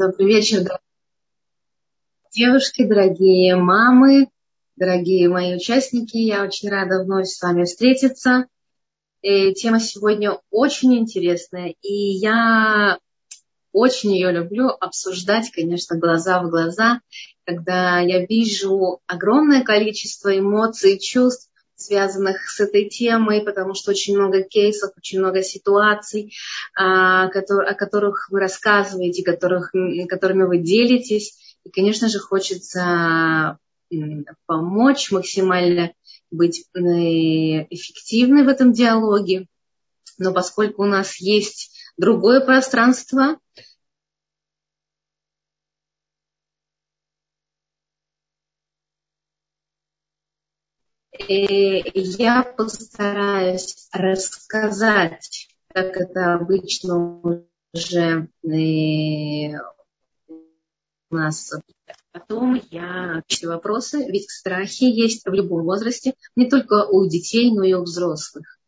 Добрый вечер, дорогие девушки, дорогие мамы, дорогие мои участники. Я очень рада вновь с вами встретиться. И тема сегодня очень интересная, и я очень ее люблю обсуждать, конечно, глаза в глаза, когда я вижу огромное количество эмоций, чувств, связанных с этой темой, потому что очень много кейсов, очень много ситуаций, а, о которых вы рассказываете, которых, которыми вы делитесь. И, конечно же, хочется помочь максимально быть э, эффективной в этом диалоге. Но поскольку у нас есть другое пространство, я постараюсь рассказать, как это обычно уже э, у нас Потом я отвечу вопросы, ведь страхи есть в любом возрасте, не только у детей, но и у взрослых.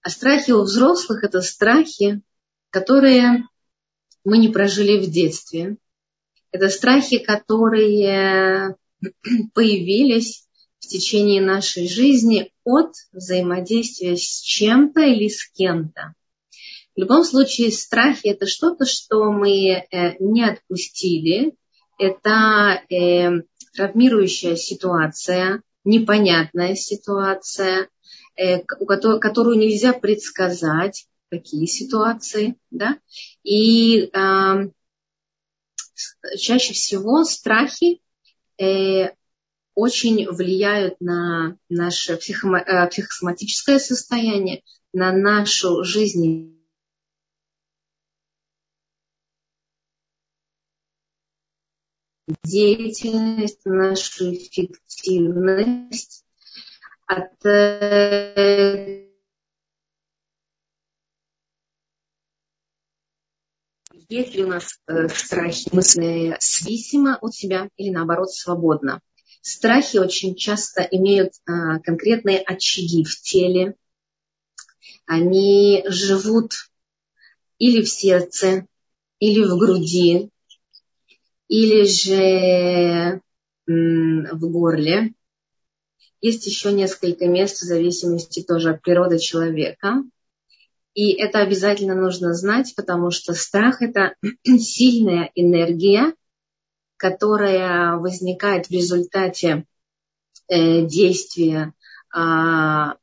А страхи у взрослых – это страхи, которые мы не прожили в детстве. Это страхи, которые появились течение нашей жизни от взаимодействия с чем-то или с кем-то. В любом случае, страхи – это что-то, что мы э, не отпустили. Это э, травмирующая ситуация, непонятная ситуация, э, которую нельзя предсказать, какие ситуации, да, и чаще всего страхи очень влияют на наше э, психосоматическое состояние, на нашу жизнь. деятельность, нашу эффективность. От э, есть ли у нас э, страхи мысли зависимо от себя или наоборот свободно? Страхи очень часто имеют а, конкретные очаги в теле. Они живут или в сердце, или в груди, или же в горле. Есть еще несколько мест в зависимости тоже от природы человека. И это обязательно нужно знать, потому что страх – это сильная энергия, которая возникает в результате э, действия а,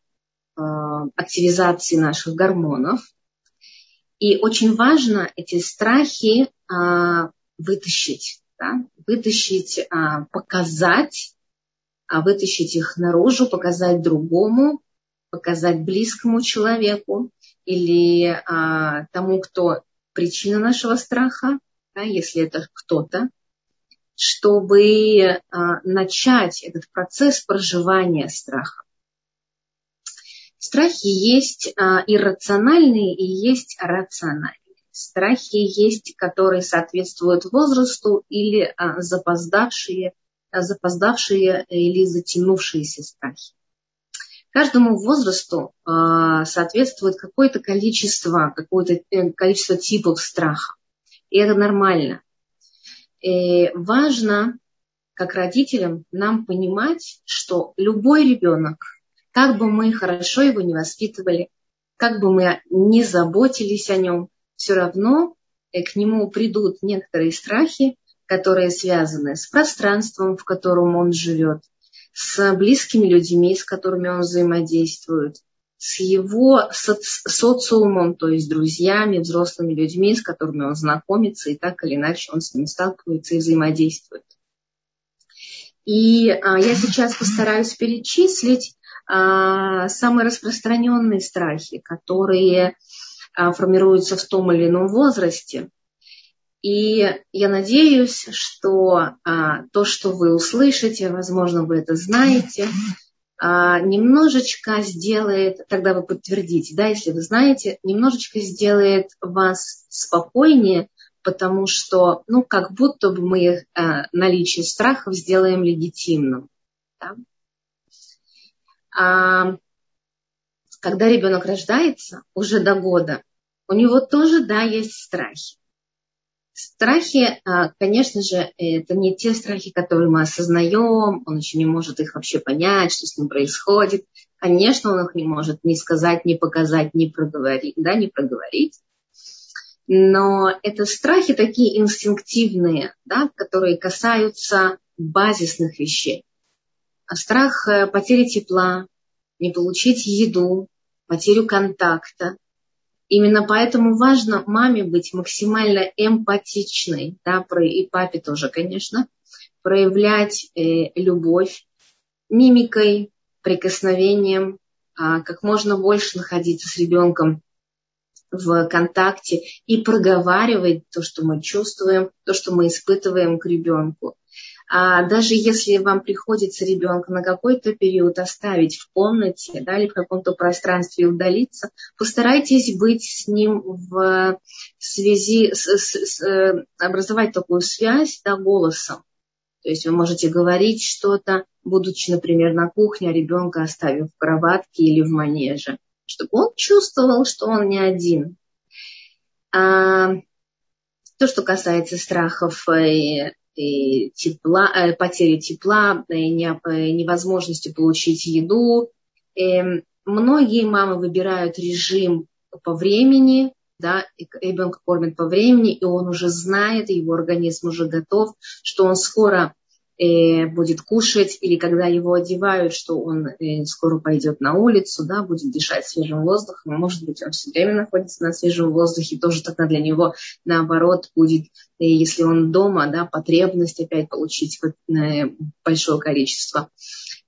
а, активизации наших гормонов. И очень важно эти страхи а, вытащить, да? вытащить, показать, вытащить их наружу, показать другому, показать близкому человеку или тому, кто причина нашего страха, да, если это кто-то, чтобы а, начать этот процесс проживания страха. Страхи есть а, иррациональные и есть рациональные. Страхи есть, которые соответствуют возрасту или а, запоздавшие, запоздавшие или затянувшиеся страхи. Каждому возрасту соответствует какое-то количество, какое-то э, количество типов страха. И это нормально. И важно, как родителям, нам понимать, что любой ребенок, как бы мы хорошо его не воспитывали, как бы мы не заботились о нем, все равно э, к нему придут некоторые страхи, которые связаны с пространством, в котором он живет, с близкими людьми, с которыми он взаимодействует, с его соци социумом, то есть друзьями, взрослыми людьми, с которыми он знакомится, и так или иначе он с ними сталкивается и взаимодействует. И а, я сейчас постараюсь перечислить а, самые распространенные страхи, которые а, формируются в том или ином возрасте. И я надеюсь, что а, то, что вы услышите, возможно, вы это знаете, немножечко сделает, тогда вы подтвердите, да, если вы знаете, немножечко сделает вас спокойнее, потому что, ну, как будто бы мы а, наличие страхов сделаем легитимным. Да? А, когда ребенок рождается, уже до года, у него тоже, да, есть страхи. Страхи, а, конечно же, это не те страхи, которые мы осознаем, он еще не может их вообще понять, что с ним происходит. Конечно, он их не может ни сказать, ни показать, ни проговорить, да, не проговорить. Но это страхи такие инстинктивные, да, которые касаются базисных вещей. А страх э, потери тепла, не получить еду, потерю контакта, Именно поэтому важно маме быть максимально эмпатичной, да, и папе тоже, конечно, проявлять э, любовь мимикой, прикосновением, а, как можно больше находиться с ребенком в контакте и проговаривать то, что мы чувствуем, то, что мы испытываем к ребенку. А даже если вам приходится ребенка на какой-то период оставить в комнате да, или в каком-то пространстве удалиться, постарайтесь быть с ним в связи, с, с, с, э, образовать такую связь да, голосом. То есть вы можете говорить что-то, будучи, например, на кухне, а ребенка оставив в кроватке или в манеже, чтобы он чувствовал, что он не один. А, то, что касается страхов э, тепла, э, потери тепла, э, невозможности получить еду. Многие мамы выбирают режим по времени, да, ребенка кормят по времени, и он уже знает, его организм уже готов, что он скоро э, будет кушать, или когда его одевают, что он э, скоро пойдет на улицу, да, будет дышать свежим воздухом, может быть, он все время находится на свежем воздухе, тоже тогда для него, наоборот, будет, э, если он дома, да, потребность опять получить э, большое количество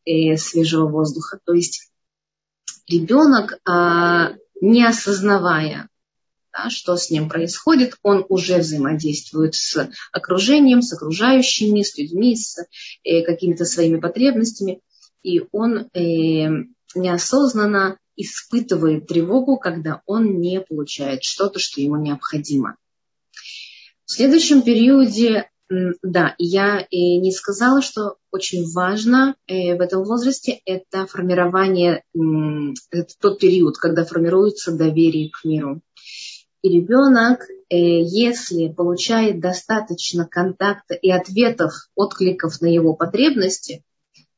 э, свежего воздуха. То есть ребенок, э, не осознавая да, что с ним происходит, он уже взаимодействует с окружением, с окружающими, с людьми, с э, какими-то своими потребностями, и он э, неосознанно испытывает тревогу, когда он не получает что-то, что ему необходимо. В следующем периоде, да, я и не сказала, что очень важно э, в этом возрасте это формирование, это тот период, когда формируется доверие к миру. И ребенок, э, если получает достаточно контакта и ответов, откликов на его потребности,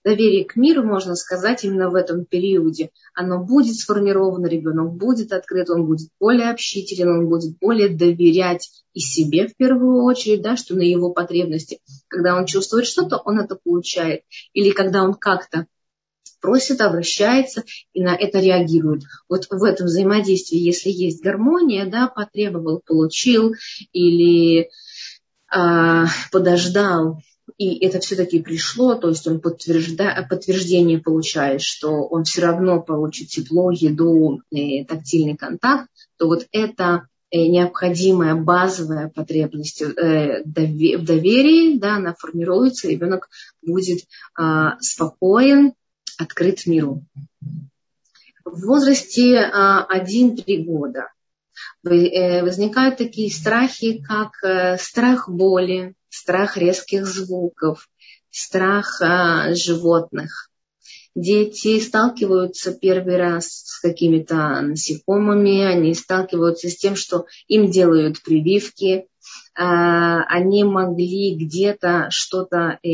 доверие к миру, можно сказать, именно в этом периоде, оно будет сформировано, ребенок будет открыт, он будет более общителен, он будет более доверять и себе в первую очередь, да, что на его потребности, когда он чувствует что-то, он это получает. Или когда он как-то просит, обращается и на это реагирует. Вот в этом взаимодействии, если есть гармония, да, потребовал, получил или а, подождал, и это все-таки пришло, то есть он подтвержда, подтверждение получает, что он все равно получит тепло, еду, и тактильный контакт, то вот это э, необходимая базовая потребность э, в доверии, да, она формируется, ребенок будет а, спокоен, открыт миру. В возрасте 1-3 года э, возникают такие страхи, как э, страх боли, страх резких звуков, страх а, животных. Дети сталкиваются первый раз с какими-то насекомыми, они сталкиваются с тем, что им делают прививки, а, они могли где-то что-то э,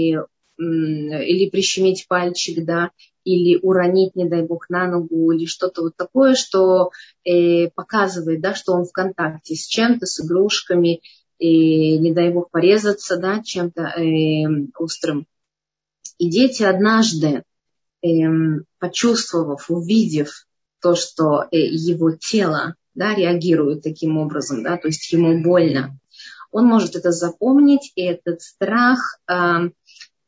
или прищемить пальчик, да, или уронить, не дай бог, на ногу, или что-то вот такое, что э, показывает, да, что он в контакте с чем-то, с игрушками, и, не дай бог, порезаться, да, чем-то э, острым. И дети однажды, э, почувствовав, увидев то, что э, его тело да, реагирует таким образом, да, то есть ему больно, он может это запомнить, и этот страх э,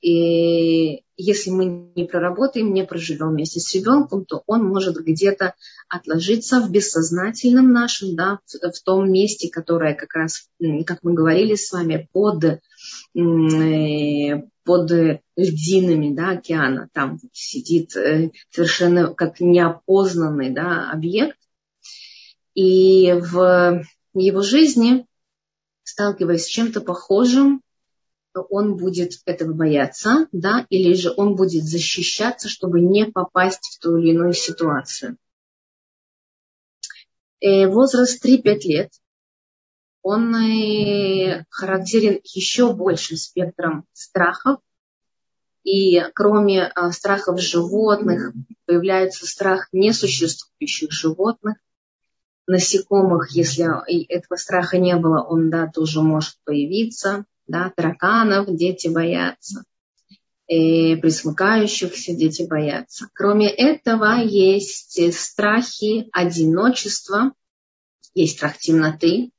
и если мы не проработаем, не проживем вместе с ребенком, то он может где-то отложиться в бессознательном нашем, да, в, в том месте, которое как раз, как мы говорили с вами, под, э, под льдинами да, океана. Там сидит э, совершенно как неопознанный да, объект. И в его жизни, сталкиваясь с чем-то похожим, он будет этого бояться, да, или же он будет защищаться, чтобы не попасть в ту или иную ситуацию. Э, возраст 3-5 лет. он э, характерен еще большим спектром страхов. И кроме э, страхов животных, появляется страх несуществующих животных. Насекомых, если этого страха не было, он да, тоже может появиться. Да, тараканов дети боятся. И присмыкающихся дети боятся. Кроме этого, есть страхи одиночества, есть страх темноты,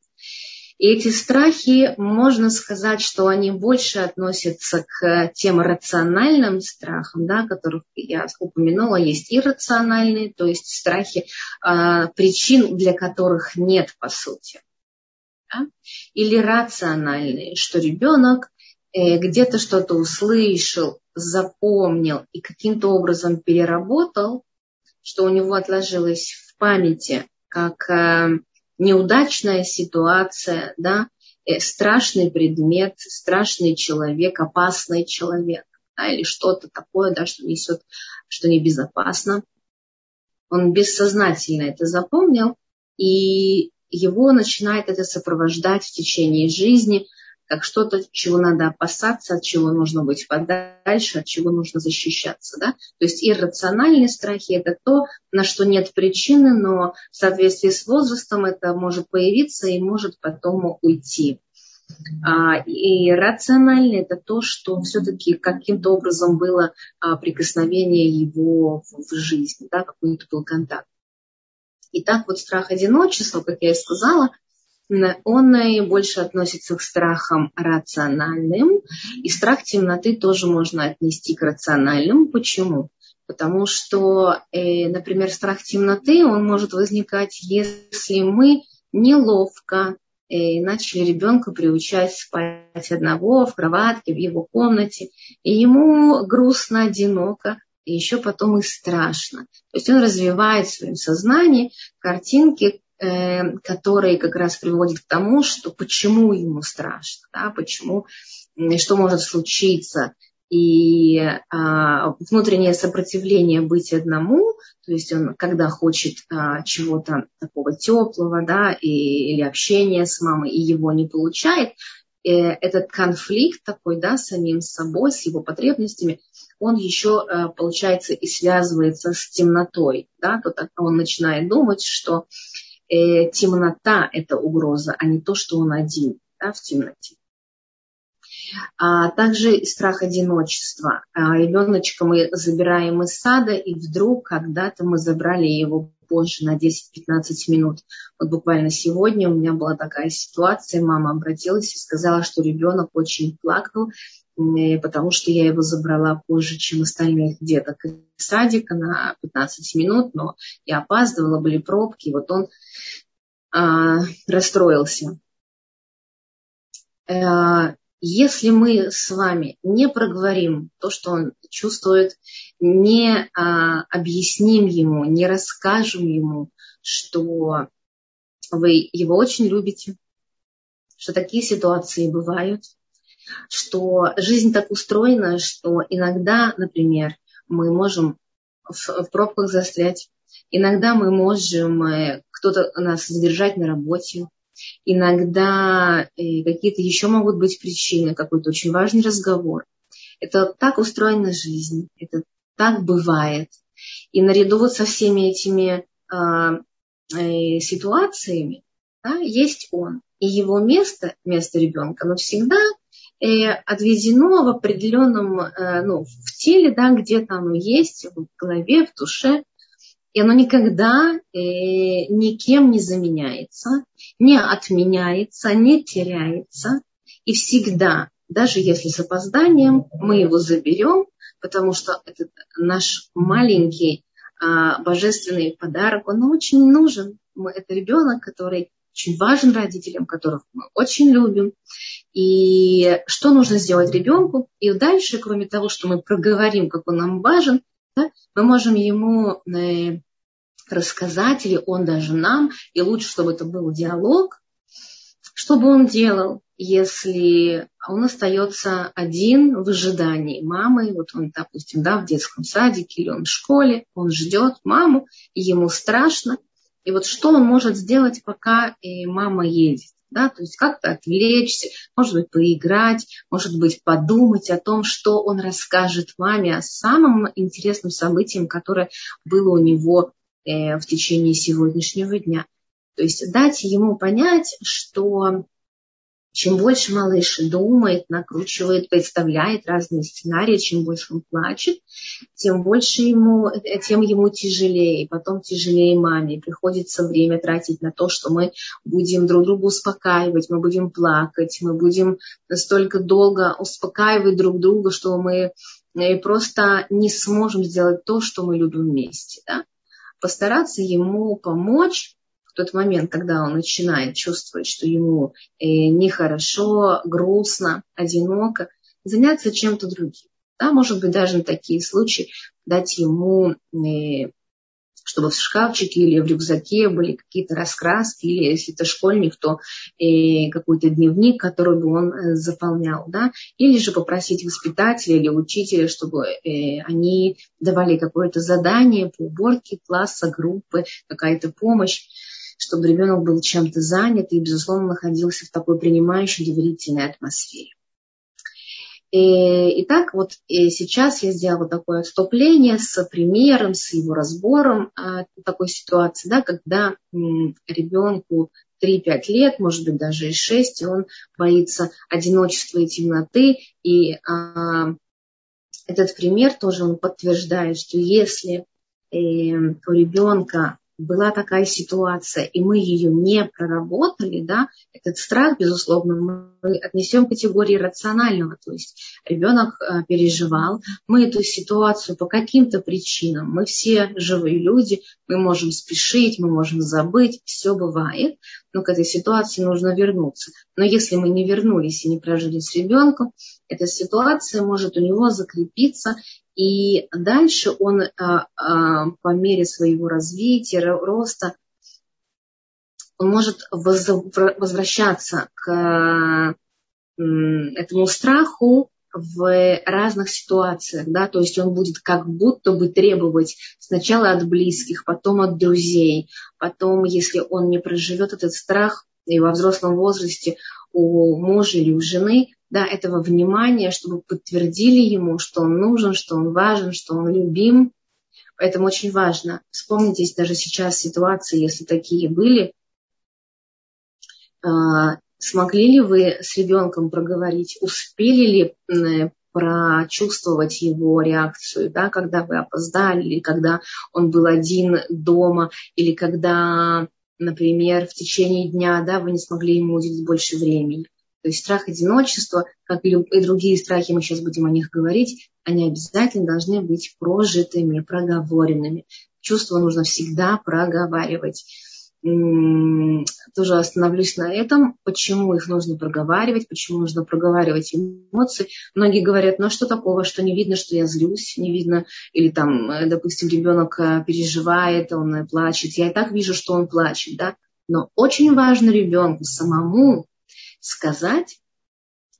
и эти страхи, можно сказать, что они больше относятся к тем рациональным страхам, да, которых я упомянула, есть иррациональные, то есть страхи, э, причин для которых нет по сути. Да? Или рациональные, что ребенок э, где-то что-то услышал, запомнил и каким-то образом переработал, что у него отложилось в памяти как э, неудачная ситуация, да, э, страшный предмет, страшный человек, опасный человек, да, или что-то такое, да, что несет, что небезопасно. Он бессознательно это запомнил, и его начинает это сопровождать в течение жизни – как что-то, чего надо опасаться, от чего нужно быть подальше, от чего нужно защищаться. Да? То есть иррациональные страхи – это то, на что нет причины, но в соответствии с возрастом это может появиться и может потом уйти. А, и рационально это то, что все-таки каким-то образом было а, прикосновение его в жизни, да, какой-то был контакт. И так вот страх одиночества, как я и сказала, он больше относится к страхам рациональным. И страх темноты тоже можно отнести к рациональным. Почему? Потому что, э, например, страх темноты, он может возникать, если мы неловко э, начали ребенка приучать спать одного в кроватке, в его комнате, и ему грустно, одиноко, и еще потом и страшно. То есть он развивает в своем сознании картинки, Э, который как раз приводит к тому, что почему ему страшно, да, почему, что может случиться. И а, внутреннее сопротивление быть одному, то есть он, когда хочет а, чего-то такого теплого, да, и, или общения с мамой, и его не получает, э, этот конфликт такой, да, с самим собой, с его потребностями, он еще, э, получается, и связывается с темнотой, да, то он начинает думать, что э, темнота – это угроза, а не то, что он один да, в темноте. А также страх одиночества. А, ребеночка мы забираем из сада, и вдруг когда-то мы забрали его позже на 10-15 минут. Вот буквально сегодня у меня была такая ситуация, мама обратилась и сказала, что ребенок очень плакал, потому что я его забрала позже, чем остальных деток из садика на 15 минут, но я опаздывала, были пробки, и вот он а, расстроился. А, если мы с вами не проговорим то, что он чувствует, не а, объясним ему, не расскажем ему, что вы его очень любите, что такие ситуации бывают, что жизнь так устроена, что иногда, например, мы можем в, пробках застрять, иногда мы можем, э, кто-то нас задержать на работе, иногда э, какие-то еще могут быть причины, какой-то очень важный разговор. Это так устроена жизнь, это так бывает. И наряду вот со всеми этими а, э, ситуациями да, есть он. И его место, место ребенка, оно всегда отведено в определенном, э, ну, в теле, да, где-то оно есть, в голове, в душе, и оно никогда э, никем не заменяется, не отменяется, не теряется. И всегда, даже если с опозданием, мы его заберем, потому что это наш маленький а, божественный подарок, он очень нужен. Мы, это ребенок, который очень важен родителям, которых мы очень любим. И что нужно сделать ребенку. И дальше, кроме того, что мы проговорим, как он нам важен, да, мы можем ему э, рассказать, или он даже нам, и лучше, чтобы это был диалог, что бы он делал, если он остается один в ожидании мамы, вот он, допустим, да, в детском садике или он в школе, он ждет маму, ему страшно, и вот что он может сделать, пока мама едет. Да? То есть как-то отвлечься, может быть, поиграть, может быть, подумать о том, что он расскажет маме о самом интересном событии, которое было у него э, в течение сегодняшнего дня. То есть дать ему понять, что чем больше малыш думает, накручивает, представляет разные сценарии, чем больше он плачет, тем больше ему, тем ему тяжелее, потом тяжелее маме. Приходится время тратить на то, что мы будем друг друга успокаивать, мы будем плакать, мы будем настолько долго успокаивать друг друга, что мы просто не сможем сделать то, что мы любим вместе. Да? Постараться ему помочь в тот момент, когда он начинает чувствовать, что ему э, нехорошо, грустно, одиноко, заняться чем-то другим. Да, может быть, даже на такие случаи дать ему э, чтобы в шкафчике или в рюкзаке были какие-то раскраски, или если это школьник, то э, какой-то дневник, который бы он заполнял, да, или же попросить воспитателя или учителя, чтобы они давали какое-то задание по уборке класса, группы, какая-то помощь чтобы ребенок был чем-то занят и, безусловно, находился в такой принимающей, доверительной атмосфере. И, итак, вот и сейчас я сделала такое отступление с примером, с его разбором а, такой ситуации, да, когда ребенку 3-5 лет, может быть, даже и 6, и он боится одиночества и темноты. И а, этот пример тоже он подтверждает, что если э, у ребенка была такая ситуация, и мы ее не проработали, да, этот страх, безусловно, мы отнесем к категории рационального. То есть ребенок э, переживал, мы эту ситуацию по каким-то причинам, мы все живые люди, мы можем спешить, мы можем забыть, все бывает, но к этой ситуации нужно вернуться. Но если мы не вернулись и не прожили с ребенком, эта ситуация может у него закрепиться, и дальше он а, а, по мере своего развития, роста, он может возвращаться к этому страху в разных ситуациях, да, то есть он будет как будто бы требовать сначала от близких, потом от друзей, потом, если он не проживет этот страх и во взрослом возрасте у мужа или у жены, да, этого внимания, чтобы подтвердили ему, что он нужен, что он важен, что он любим. Поэтому очень важно. Вспомните даже сейчас ситуации, если такие были, а, смогли ли вы с ребенком проговорить, успели ли прочувствовать его реакцию, да, когда вы опоздали, или когда он был один дома, или когда, например, в течение дня да, вы не смогли ему уделить больше времени. То есть страх одиночества, как и другие страхи, мы сейчас будем о них говорить, они обязательно должны быть прожитыми, проговоренными. Чувства нужно всегда проговаривать. Тоже остановлюсь на этом, почему их нужно проговаривать, почему нужно проговаривать эмоции. Многие говорят, ну а что такого, что не видно, что я злюсь, не видно, или там, э, допустим, ребенок э, переживает, он э, плачет, я и так вижу, что он плачет, да. Но очень важно ребенку самому сказать,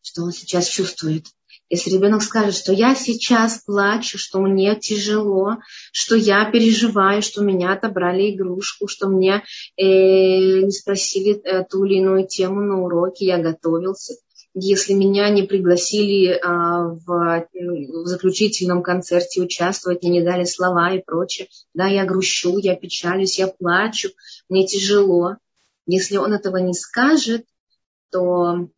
что он сейчас чувствует. Если ребенок скажет, что я сейчас плачу, что мне тяжело, что я переживаю, что меня отобрали игрушку, что мне э, не спросили э, ту или иную тему на уроке, я готовился. Если меня не пригласили а, в, в заключительном концерте участвовать, мне не дали слова и прочее, да, я грущу, я печалюсь, я плачу, мне тяжело. Если он этого не скажет, то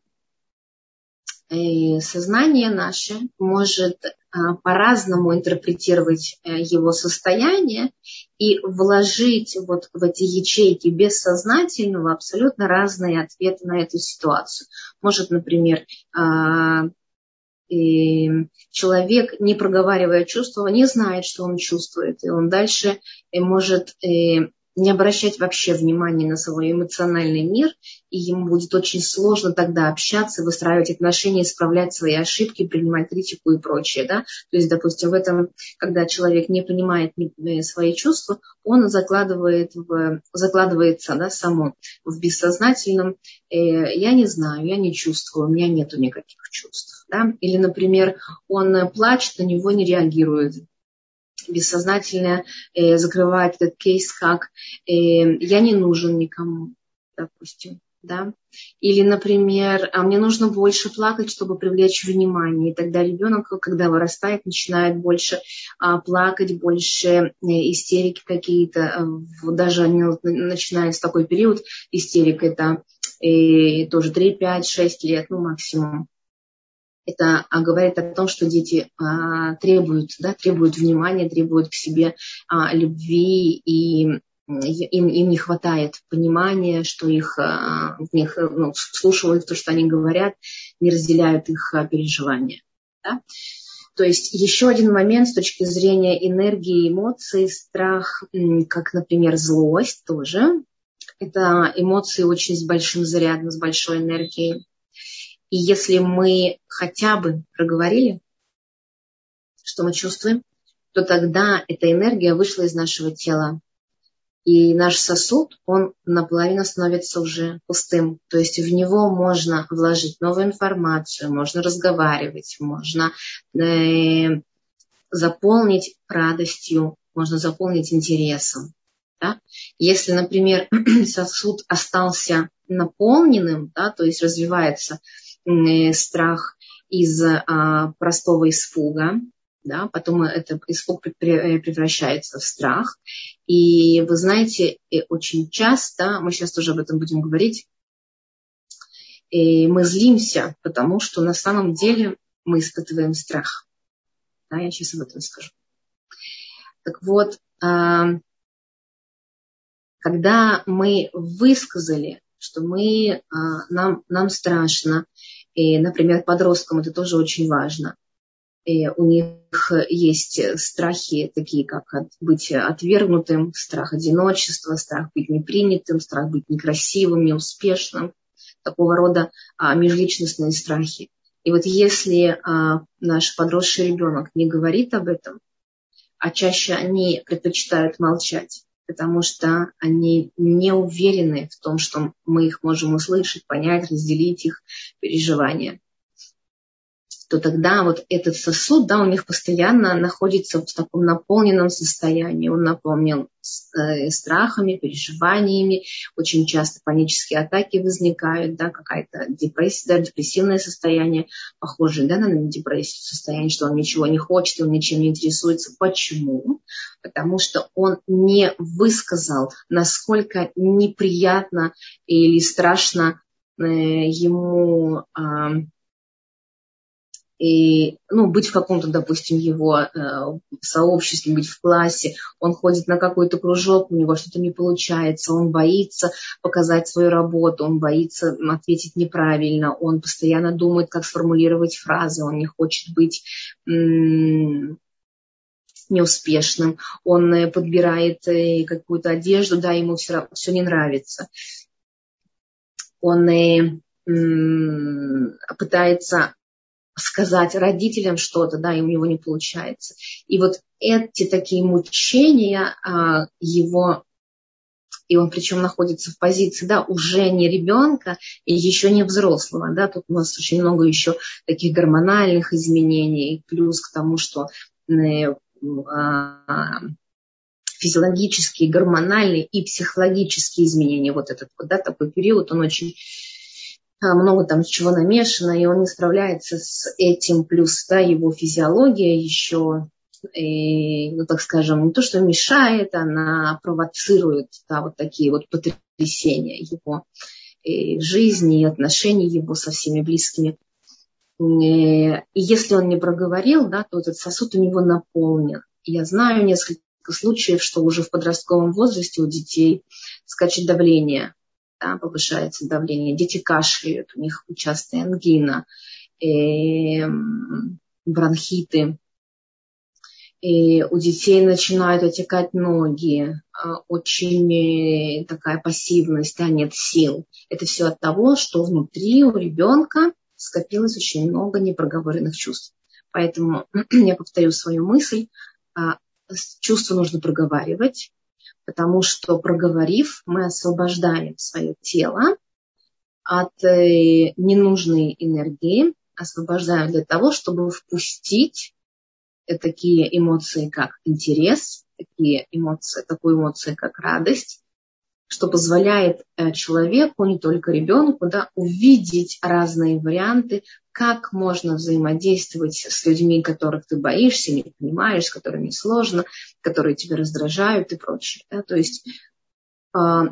э, сознание наше может а, по-разному интерпретировать э, его состояние и вложить вот в эти ячейки бессознательного абсолютно разные ответы на эту ситуацию. Может, например, а, человек, не проговаривая чувства, не знает, что он чувствует, и он дальше э, может не обращать вообще внимания на свой эмоциональный мир, и ему будет очень сложно тогда общаться, выстраивать отношения, исправлять свои ошибки, принимать критику и прочее. Да? То есть, допустим, в этом, когда человек не понимает э, свои чувства, он закладывает в, закладывается да, само в бессознательном э, «я не знаю, я не чувствую, у меня нет никаких чувств». Да? Или, например, он плачет, на него не реагирует бессознательно э, закрывает этот кейс как э, «я не нужен никому», допустим. да, или, например, а мне нужно больше плакать, чтобы привлечь внимание, и тогда ребенок, когда вырастает, начинает больше а, плакать, больше э, истерики какие-то, э, даже они начинают с такой период истерик, это и тоже 3, 5, 6 лет, ну, максимум. Это а, говорит о том, что дети а, требуют, да, требуют внимания, требуют к себе а, любви и им, им не хватает понимания, что их, них ну, слушают то, что они говорят, не разделяют их переживания. Да? То есть еще один момент с точки зрения энергии, эмоций, страх, как, например, злость тоже. Это эмоции очень с большим зарядом, с большой энергией. И если мы хотя бы проговорили, что мы чувствуем, то тогда эта энергия вышла из нашего тела и наш сосуд, он наполовину становится уже пустым. То есть в него можно вложить новую информацию, можно разговаривать, можно э, заполнить радостью, можно заполнить интересом. Да? Если, например, сосуд остался наполненным, да, то есть развивается страх из э, простого испуга, да, потом этот испуг э, превращается в страх. И вы знаете, очень часто, мы сейчас тоже об этом будем говорить, мы злимся, потому что на самом деле мы испытываем страх. Да, я сейчас об этом скажу. Так вот, а, когда мы высказали, что мы, а, нам, нам страшно, и, например, подросткам это тоже очень важно, и у них есть страхи, такие как быть отвергнутым, страх одиночества, страх быть непринятым, страх быть некрасивым, неуспешным, такого рода а, межличностные страхи. И вот если а, наш подросший ребенок не говорит об этом, а чаще они предпочитают молчать, потому что они не уверены в том, что мы их можем услышать, понять, разделить их переживания то тогда вот этот сосуд, да, у них постоянно находится в таком наполненном состоянии. Он наполнен э, страхами, переживаниями. Очень часто панические атаки возникают, да, какая-то депрессия, да, депрессивное состояние, похожее да, на депрессию, состояние, что он ничего не хочет, он ничем не интересуется. Почему? Потому что он не высказал, насколько неприятно или страшно э, ему и, ну, быть в каком-то, допустим, его э, сообществе, быть в классе, он ходит на какой-то кружок, у него что-то не получается, он боится показать свою работу, он боится ответить неправильно, он постоянно думает, как сформулировать фразы, он не хочет быть неуспешным, он э, подбирает э, какую-то одежду, да, ему все, все не нравится. Он э, пытается сказать родителям что-то, да, и у него не получается. И вот эти такие мучения а, его, и он причем находится в позиции, да, уже не ребенка и еще не взрослого, да, тут у нас очень много еще таких гормональных изменений, плюс к тому, что э, а, физиологические, гормональные и психологические изменения, вот этот вот, да, такой период, он очень много там чего намешано, и он не справляется с этим, плюс да, его физиология еще, и, ну, так скажем, не то, что мешает, она провоцирует да, вот такие вот потрясения его и жизни и отношений его со всеми близкими. И если он не проговорил, да, то этот сосуд у него наполнен. Я знаю несколько случаев, что уже в подростковом возрасте у детей скачет давление да, повышается давление, дети кашляют, у них частая ангина, и бронхиты, и у детей начинают отекать ноги, а, очень э, такая пассивность, да, нет сил. Это все от того, что внутри у ребенка скопилось очень много непроговоренных чувств. Поэтому я повторю свою мысль. А, чувства нужно проговаривать, потому что проговорив, мы освобождаем свое тело от э, ненужной энергии, освобождаем для того, чтобы впустить такие эмоции, как интерес, такие эмоции, такую эмоцию, как радость, что позволяет э, человеку, не только ребенку, да, увидеть разные варианты, как можно взаимодействовать с людьми, которых ты боишься, не понимаешь, с которыми сложно, которые тебя раздражают и прочее. Да? То есть а,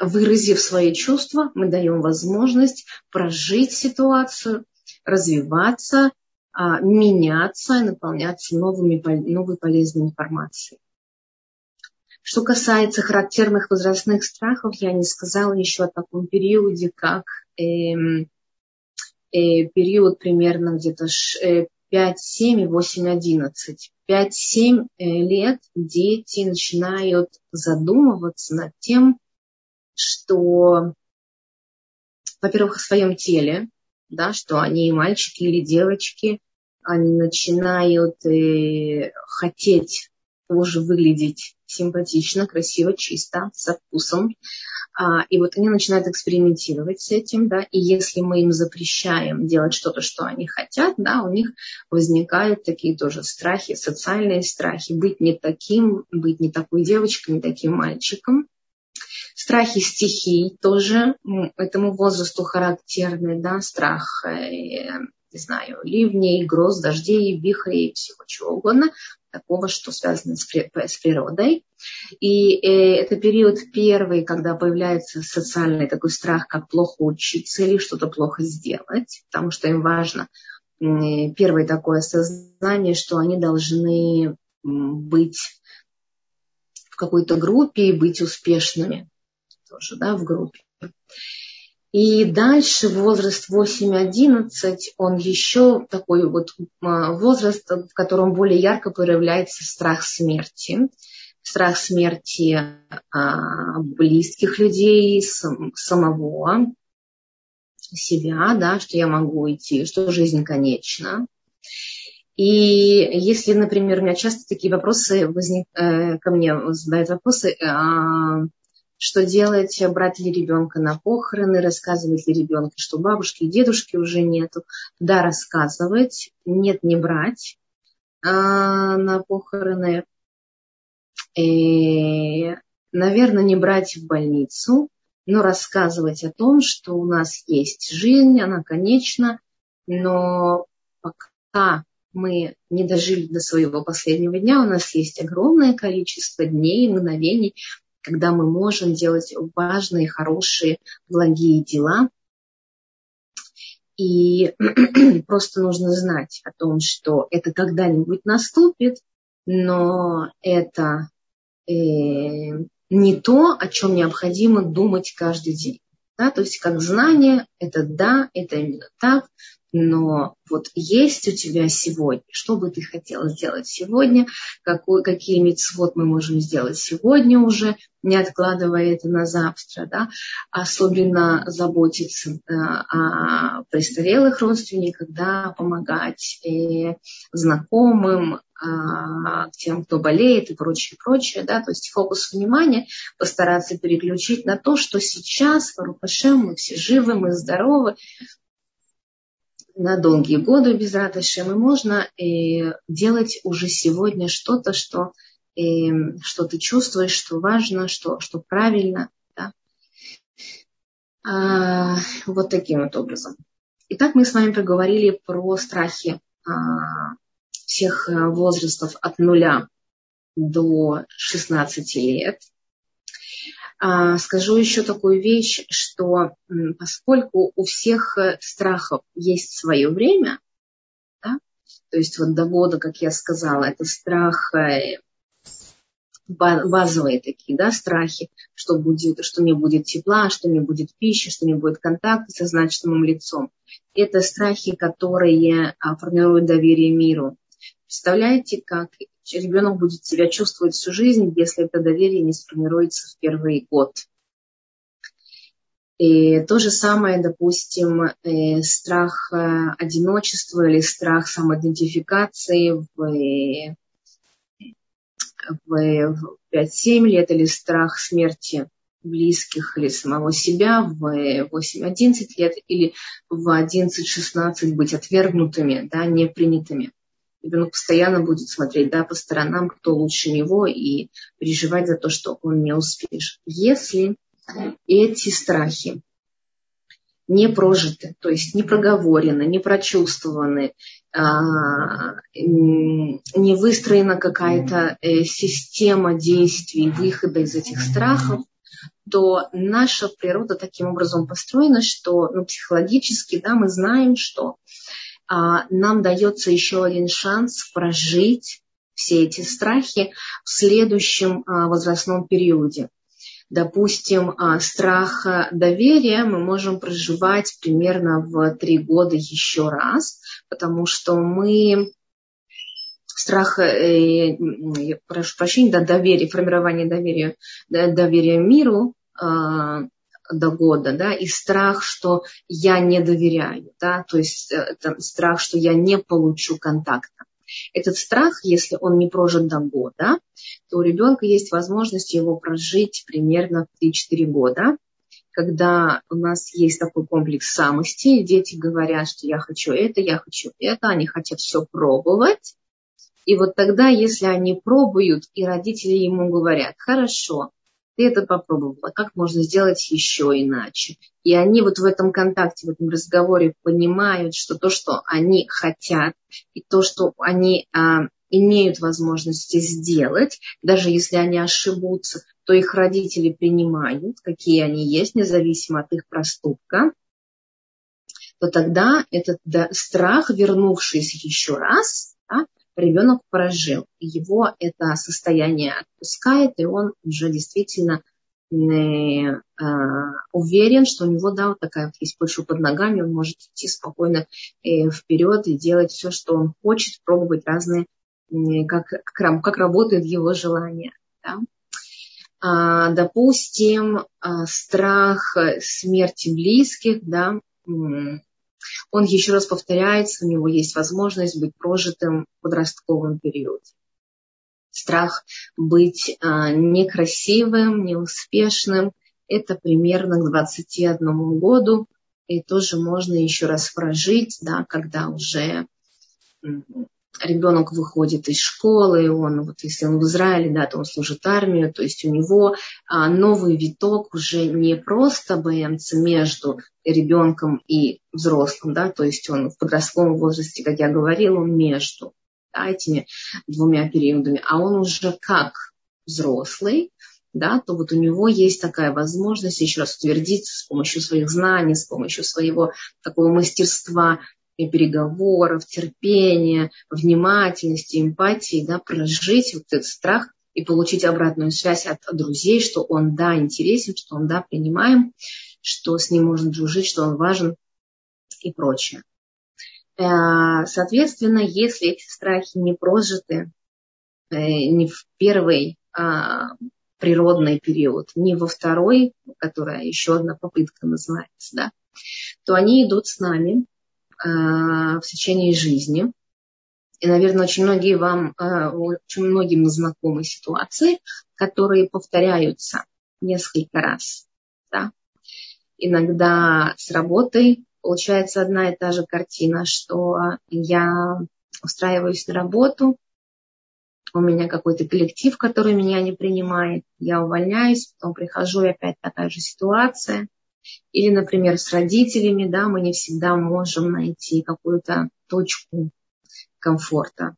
выразив свои чувства, мы даем возможность прожить ситуацию, развиваться, а, меняться и наполняться новыми, новой полезной информацией. Что касается характерных возрастных страхов, я не сказала еще о таком периоде, как э, э, период примерно где-то 5, 7, 8, 11. 5-7 лет дети начинают задумываться над тем, что, во-первых, о своем теле, да, что они мальчики или девочки, они начинают э, хотеть тоже выглядеть симпатично, красиво, чисто, со вкусом. А, и вот они начинают экспериментировать с этим, да, и если мы им запрещаем делать что-то, что они хотят, да, у них возникают такие тоже страхи, социальные страхи, быть не таким, быть не такой девочкой, не таким мальчиком. Страхи стихий тоже этому возрасту характерны, да, страх, э, не знаю, ливней, гроз, дождей, вихрей, всего чего угодно, такого, что связано с, природой. И э, это период первый, когда появляется социальный такой страх, как плохо учиться или что-то плохо сделать, потому что им важно первое такое осознание, что они должны быть в какой-то группе и быть успешными тоже, да, в группе. И дальше возраст 8-11, он еще такой вот а, возраст, в котором более ярко проявляется страх смерти. Страх смерти а, близких людей, самого себя, да, что я могу идти, что жизнь конечна. И если, например, у меня часто такие вопросы возник, э, ко мне задают вопросы, э, что делать, брать ли ребенка на похороны, рассказывать ли ребенку, что бабушки и дедушки уже нету. Да, рассказывать, нет, не брать а, на похороны. И, наверное, не брать в больницу, но рассказывать о том, что у нас есть жизнь, она конечна, но пока мы не дожили до своего последнего дня, у нас есть огромное количество дней, мгновений, когда мы можем делать важные, хорошие, благие дела. И просто нужно знать о том, что это когда-нибудь наступит, но это э, не то, о чем необходимо думать каждый день. Да? То есть как знание, это да, это именно так, но вот есть у тебя сегодня, что бы ты хотела сделать сегодня, какой, какие митцвот мы можем сделать сегодня уже, не откладывая это на завтра, да, особенно заботиться э, о престарелых родственниках, да, помогать э, знакомым, а, тем, кто болеет и прочее, прочее, да, то есть фокус внимания постараться переключить на то, что сейчас, Фарухашем, мы все живы, мы здоровы, на долгие годы без радости, и можно э, делать уже сегодня что-то, что, э, что ты чувствуешь, что важно, что, что правильно. Да? А, вот таким вот образом. Итак, мы с вами поговорили про страхи а, всех э, возрастов от нуля до 16 лет. А, скажу еще такую вещь, что поскольку у всех э, страхов есть свое время, да, то есть вот до года, как я сказала, это страх э, базовые такие, да, страхи, что будет, что не будет тепла, что не будет пищи, что не будет контакта со значимым лицом. Это страхи, которые а, формируют доверие миру. Представляете, как ребенок будет себя чувствовать всю жизнь, если это доверие не сформируется в первый год. И то же самое, допустим, э, страх э, одиночества или страх самоидентификации в, э, в, в 5-7 лет или страх смерти близких или самого себя в 8-11 лет или в 11-16 быть отвергнутыми, да, непринятыми ребенок постоянно будет смотреть да, по сторонам, кто лучше него, и переживать за то, что он не успеешь. Если эти страхи не прожиты, то есть не проговорены, не прочувствованы, а, не выстроена какая-то э, система действий, выхода из этих страхов, то наша природа таким образом построена, что ну, психологически да, мы знаем, что нам дается еще один шанс прожить все эти страхи в следующем а, возрастном периоде. Допустим, а, страх доверия мы можем проживать примерно в три года еще раз, потому что мы страх, э, прошу прощения, да, доверие, формирование доверия, доверия миру э, до года, да, и страх, что я не доверяю, да, то есть это страх, что я не получу контакта. Этот страх, если он не прожит до года, то у ребенка есть возможность его прожить примерно в 3-4 года, когда у нас есть такой комплекс самости, дети говорят, что я хочу это, я хочу это, они хотят все пробовать. И вот тогда, если они пробуют, и родители ему говорят, хорошо, ты это попробовала, как можно сделать еще иначе. И они вот в этом контакте, в этом разговоре понимают, что то, что они хотят, и то, что они а, имеют возможности сделать, даже если они ошибутся, то их родители принимают, какие они есть, независимо от их проступка, то тогда этот да, страх, вернувшийся еще раз, да, ребенок прожил. Его это состояние отпускает, и он уже действительно не, э, уверен, что у него, да, вот такая вот есть почва под ногами, он может идти спокойно э, вперед и делать все, что он хочет, пробовать разные, э, как, как, как работают его желания. Да? А, допустим, страх смерти близких, да, он еще раз повторяется, у него есть возможность быть прожитым в подростковом периоде. Страх быть а, некрасивым, неуспешным, это примерно к 21 году, и тоже можно еще раз прожить, да, когда уже ребенок выходит из школы, он, вот если он в Израиле, да, то он служит армию, то есть у него а, новый виток уже не просто БМЦ между ребенком и взрослым, да, то есть он в подростковом возрасте, как я говорила, он между да, этими двумя периодами, а он уже как взрослый, да, то вот у него есть такая возможность еще раз утвердиться с помощью своих знаний, с помощью своего такого мастерства и переговоров, терпения, внимательности, эмпатии, да, прожить вот этот страх и получить обратную связь от друзей, что он, да, интересен, что он, да, принимаем, что с ним можно дружить, что он важен и прочее. Э, соответственно, если эти страхи не прожиты э, не в первый а, природный период, не во второй, которая еще одна попытка называется, да, то они идут с нами в течение жизни. И, наверное, очень многие вам, э, очень многим знакомы ситуации, которые повторяются несколько раз. Да? Иногда с работой получается одна и та же картина, что я устраиваюсь на работу, у меня какой-то коллектив, который меня не принимает, я увольняюсь, потом прихожу, и опять такая же ситуация. Или, например, с родителями, да, мы не всегда можем найти какую-то точку комфорта.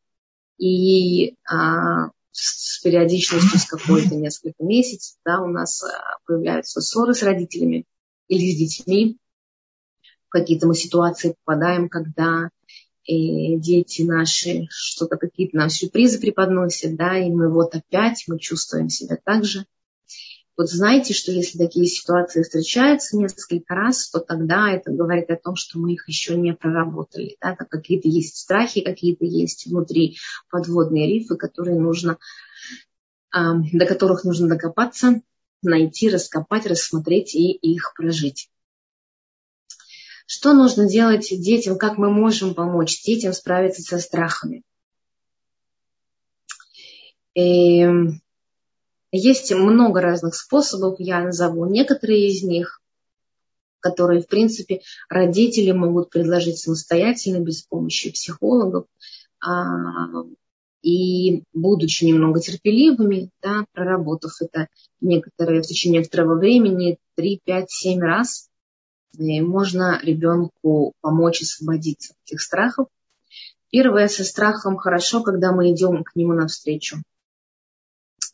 И а, с периодичностью с какой-то несколько месяцев, да, у нас а, появляются ссоры с родителями или с детьми. В какие-то мы ситуации попадаем, когда и э, дети наши что-то какие-то нам сюрпризы преподносят, да, и мы вот опять, мы чувствуем себя так же. Вот знаете, что если такие ситуации встречаются несколько раз, то тогда это говорит о том, что мы их еще не проработали. Да? Какие-то есть страхи, какие-то есть внутри подводные рифы, которые нужно, до которых нужно докопаться, найти, раскопать, рассмотреть и их прожить. Что нужно делать детям, как мы можем помочь детям справиться со страхами? И эм, есть много разных способов, я назову некоторые из них, которые, в принципе, родители могут предложить самостоятельно, без помощи психологов. А, И будучи немного терпеливыми, да, проработав это некоторые, в течение некоторого времени, 3, 5, 7 раз, можно ребенку помочь освободиться от этих страхов. Первое со страхом хорошо, когда мы идем к нему навстречу.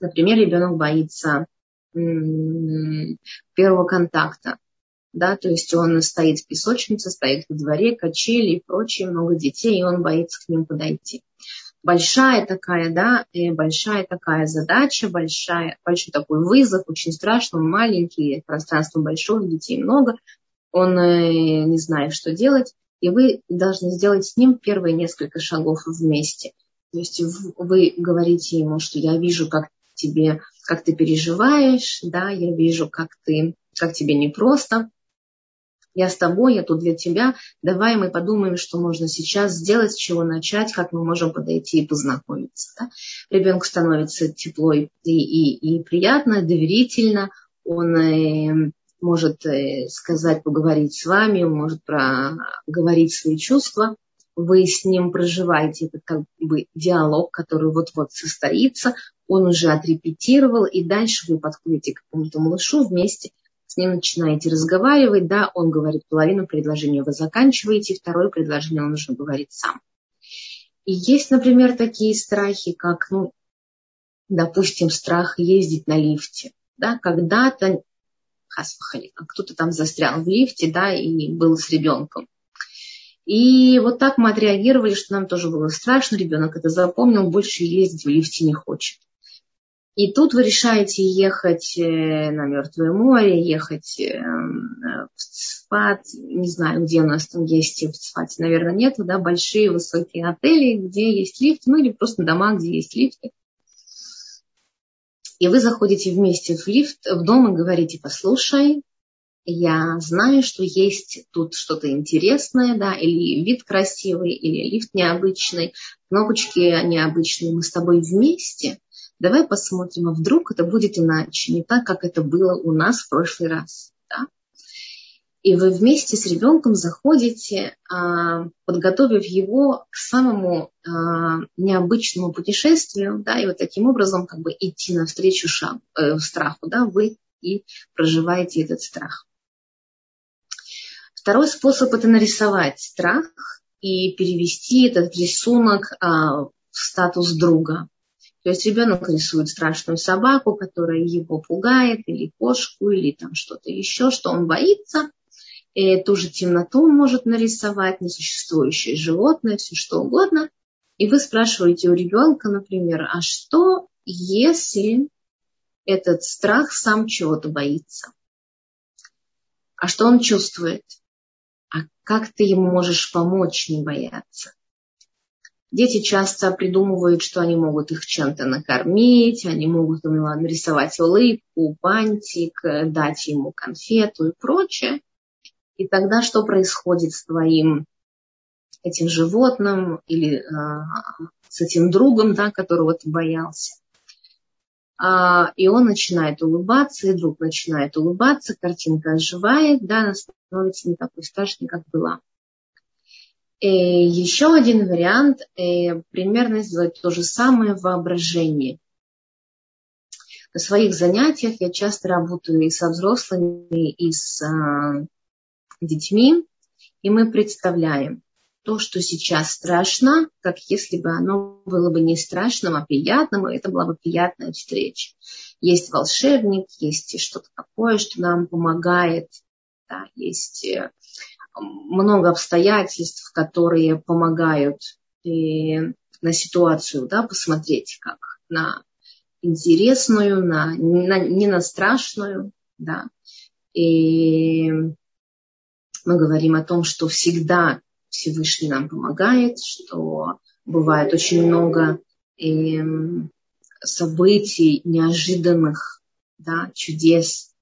Например, ребенок боится первого контакта. Да, то есть он стоит в песочнице, стоит во дворе, качели и прочее, много детей, и он боится к ним подойти. Большая такая, да, большая такая задача, большая, большой такой вызов, очень страшно, он маленький, пространство большое, детей много, он э, не знает, что делать, и вы должны сделать с ним первые несколько шагов вместе. То есть вы говорите ему, что я вижу, как тебе, как ты переживаешь, да, я вижу, как ты, как тебе непросто, я с тобой, я тут для тебя. Давай мы подумаем, что можно сейчас сделать, с чего начать, как мы можем подойти и познакомиться. Да? Ребенку становится тепло и, и, и приятно, доверительно. Он э, может э, сказать, поговорить с вами, он может проговорить свои чувства. Вы с ним проживаете этот как бы диалог, который вот-вот состоится. Он уже отрепетировал, и дальше вы подходите к какому-то малышу вместе с ним начинаете разговаривать, да, он говорит половину предложения, вы заканчиваете, второе предложение он уже говорит сам. И есть, например, такие страхи, как, ну, допустим, страх ездить на лифте. Да, когда-то хаспахали, кто-то там застрял в лифте, да, и был с ребенком. И вот так мы отреагировали, что нам тоже было страшно, ребенок это запомнил, больше ездить в лифте не хочет. И тут вы решаете ехать э, на Мертвое море, ехать э, в Цфат, не знаю, где у нас там есть, в Цфате, наверное, нет, да, большие высокие отели, где есть лифт, ну или просто дома, где есть лифты. И вы заходите вместе в лифт, в дом и говорите, послушай, я знаю, что есть тут что-то интересное, да, или вид красивый, или лифт необычный, кнопочки необычные, мы с тобой вместе, давай посмотрим, а вдруг это будет иначе, не так, как это было у нас в прошлый раз. Да? И вы вместе с ребенком заходите, а, подготовив его к самому а, необычному путешествию, да, и вот таким образом как бы идти навстречу шагу, э, страху, да, вы и проживаете этот страх. Второй способ – это нарисовать страх и перевести этот рисунок а, в статус друга. То есть ребенок рисует страшную собаку, которая его пугает, или кошку, или там что-то еще, что он боится – и ту же темноту может нарисовать, несуществующее животное, все что угодно. И вы спрашиваете у ребенка, например, а что, если этот страх сам чего-то боится? А что он чувствует? А как ты ему можешь помочь не бояться? Дети часто придумывают, что они могут их чем-то накормить, они могут нарисовать улыбку, бантик, дать ему конфету и прочее. И тогда что происходит с твоим этим животным или а, с этим другом, да, которого ты боялся? А, и он начинает улыбаться, и друг начинает улыбаться, картинка оживает, да, она становится не такой страшной, как была. Еще один вариант э, примерно сделать то же самое в воображении. На своих занятиях я часто работаю и со взрослыми, и с а, детьми, и мы представляем то, что сейчас страшно, как если бы оно было бы не страшным, а приятным, и это была бы приятная встреча. Есть волшебник, есть что-то такое, что нам помогает, да, есть э, много обстоятельств, которые помогают и на ситуацию да, посмотреть как на интересную, на, на, не на страшную. Да. И мы говорим о том, что всегда Всевышний нам помогает, что бывает очень много эм, событий неожиданных, да, чудес,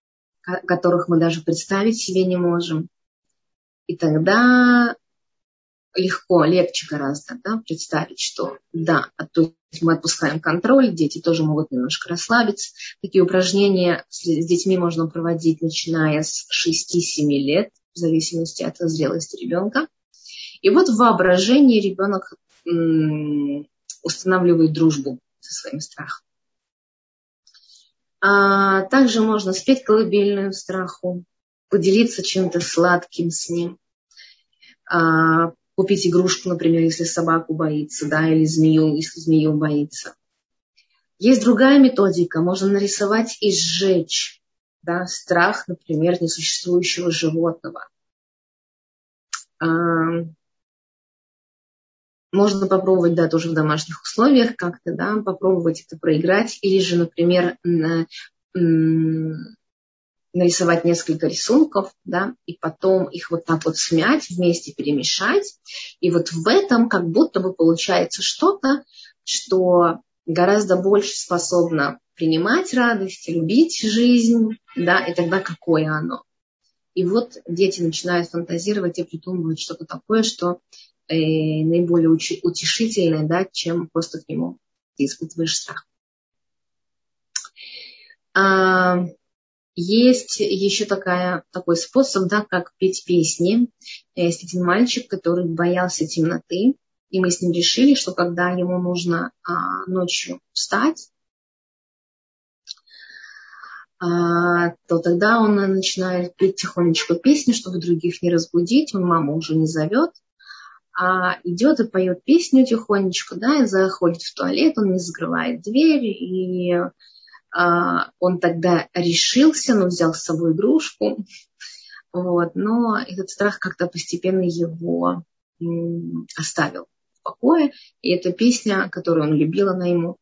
которых мы даже представить себе не можем. И тогда легко, легче гораздо да, представить, что да, а то есть мы отпускаем контроль, дети тоже могут немножко расслабиться. Такие упражнения с детьми можно проводить, начиная с 6-7 лет в зависимости от зрелости ребенка. И вот в воображении ребенок устанавливает дружбу со своим страхом. А также можно спеть колыбельную страху, поделиться чем-то сладким с ним, купить игрушку, например, если собаку боится, да, или змею, если змею боится. Есть другая методика, можно нарисовать и сжечь да, страх, например, несуществующего животного. А, можно попробовать, да, тоже в домашних условиях как-то, да, попробовать это проиграть. Или же, например, нарисовать несколько рисунков, да, и потом их вот так вот смять, вместе перемешать. И вот в этом как будто бы получается что-то, что гораздо больше способно принимать радость, любить жизнь, да, и тогда какое оно. И вот дети начинают фантазировать и придумывать что-то такое, что э, наиболее утешительное, да, чем просто к нему ты испытываешь страх. А, есть еще такая, такой способ, да, как петь песни. Есть один мальчик, который боялся темноты, и мы с ним решили, что когда ему нужно а, ночью встать, а, то тогда он начинает петь тихонечко песни, чтобы других не разбудить. Он маму уже не зовет, а идет и поет песню тихонечко, да, и заходит в туалет, он не закрывает дверь, и он тогда решился, но взял с собой игрушку, вот, но этот страх как-то постепенно его оставил в покое, и эта песня, которую он любил, она ему